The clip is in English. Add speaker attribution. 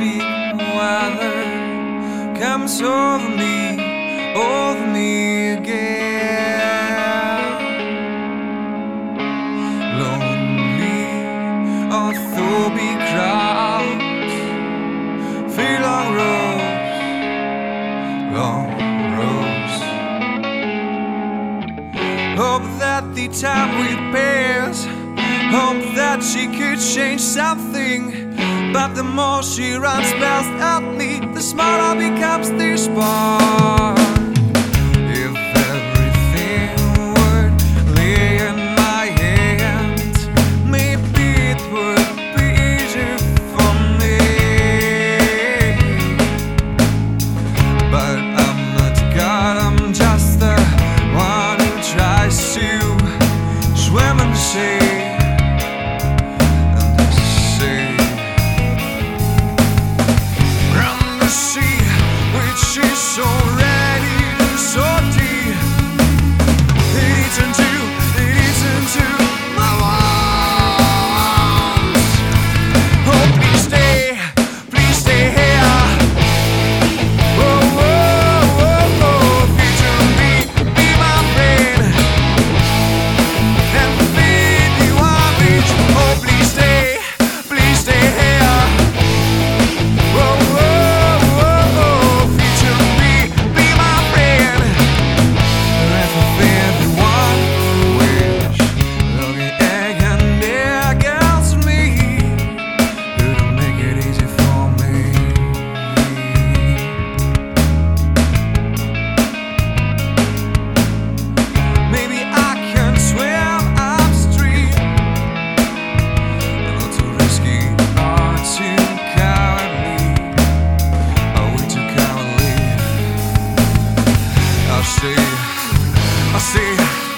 Speaker 1: bleak weather comes over me, oh, over me again. Lonely, although be crowds, feel long roads, long roads. Hope that the time will pass. Hope that she could change something. But the more she runs past at me, the smaller becomes the spark. see.